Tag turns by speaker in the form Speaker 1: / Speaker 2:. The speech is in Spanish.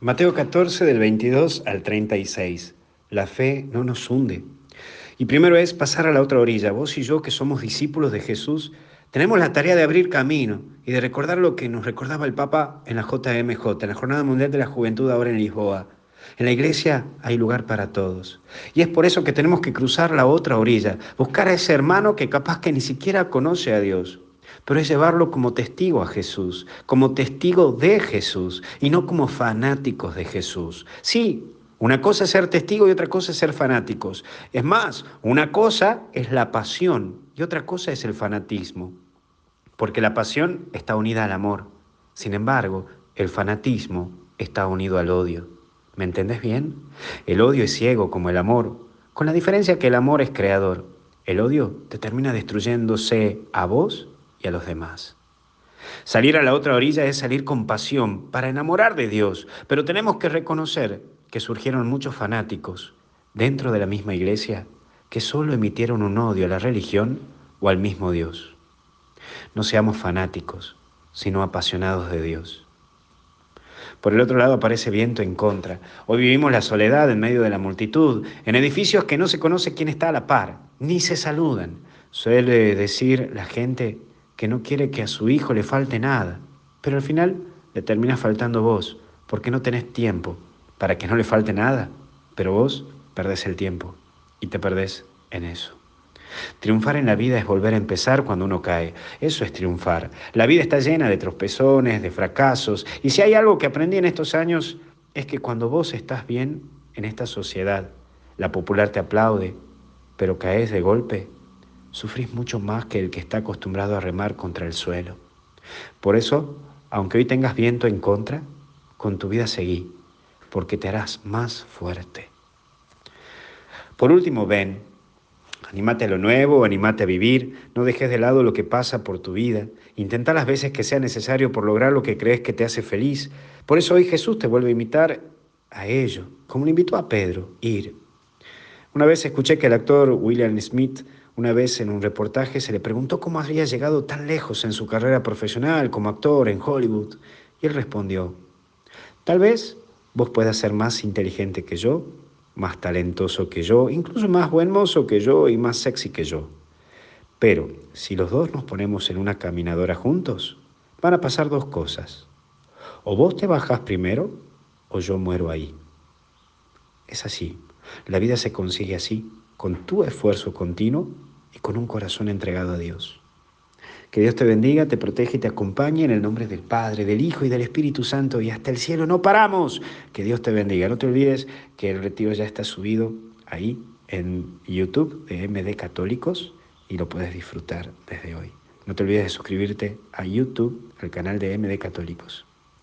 Speaker 1: Mateo 14 del 22 al 36. La fe no nos hunde. Y primero es pasar a la otra orilla. Vos y yo que somos discípulos de Jesús, tenemos la tarea de abrir camino y de recordar lo que nos recordaba el Papa en la JMJ, en la Jornada Mundial de la Juventud ahora en Lisboa. En la iglesia hay lugar para todos. Y es por eso que tenemos que cruzar la otra orilla, buscar a ese hermano que capaz que ni siquiera conoce a Dios, pero es llevarlo como testigo a Jesús, como testigo de Jesús y no como fanáticos de Jesús. Sí, una cosa es ser testigo y otra cosa es ser fanáticos. Es más, una cosa es la pasión y otra cosa es el fanatismo, porque la pasión está unida al amor. Sin embargo, el fanatismo está unido al odio. ¿Me entendés bien? El odio es ciego como el amor, con la diferencia que el amor es creador. El odio te termina destruyéndose a vos a los demás. Salir a la otra orilla es salir con pasión para enamorar de Dios, pero tenemos que reconocer que surgieron muchos fanáticos dentro de la misma iglesia que solo emitieron un odio a la religión o al mismo Dios. No seamos fanáticos, sino apasionados de Dios. Por el otro lado aparece viento en contra. Hoy vivimos la soledad en medio de la multitud, en edificios que no se conoce quién está a la par, ni se saludan. Suele decir la gente que no quiere que a su hijo le falte nada, pero al final le termina faltando vos, porque no tenés tiempo para que no le falte nada, pero vos perdés el tiempo y te perdés en eso. Triunfar en la vida es volver a empezar cuando uno cae. Eso es triunfar. La vida está llena de tropezones, de fracasos. Y si hay algo que aprendí en estos años es que cuando vos estás bien en esta sociedad, la popular te aplaude, pero caes de golpe, sufrís mucho más que el que está acostumbrado a remar contra el suelo. Por eso, aunque hoy tengas viento en contra, con tu vida seguí, porque te harás más fuerte. Por último, ven, animate a lo nuevo, animate a vivir, no dejes de lado lo que pasa por tu vida, intenta las veces que sea necesario por lograr lo que crees que te hace feliz. Por eso hoy Jesús te vuelve a invitar a ello, como le invitó a Pedro, ir. Una vez escuché que el actor William Smith una vez en un reportaje se le preguntó cómo había llegado tan lejos en su carrera profesional como actor en Hollywood y él respondió, tal vez vos puedas ser más inteligente que yo, más talentoso que yo, incluso más buen mozo que yo y más sexy que yo. Pero si los dos nos ponemos en una caminadora juntos, van a pasar dos cosas. O vos te bajás primero o yo muero ahí. Es así. La vida se consigue así, con tu esfuerzo continuo y con un corazón entregado a Dios. Que Dios te bendiga, te protege y te acompañe en el nombre del Padre, del Hijo y del Espíritu Santo y hasta el cielo. No paramos. Que Dios te bendiga. No te olvides que el retiro ya está subido ahí en YouTube de MD Católicos y lo puedes disfrutar desde hoy. No te olvides de suscribirte a YouTube, al canal de MD Católicos.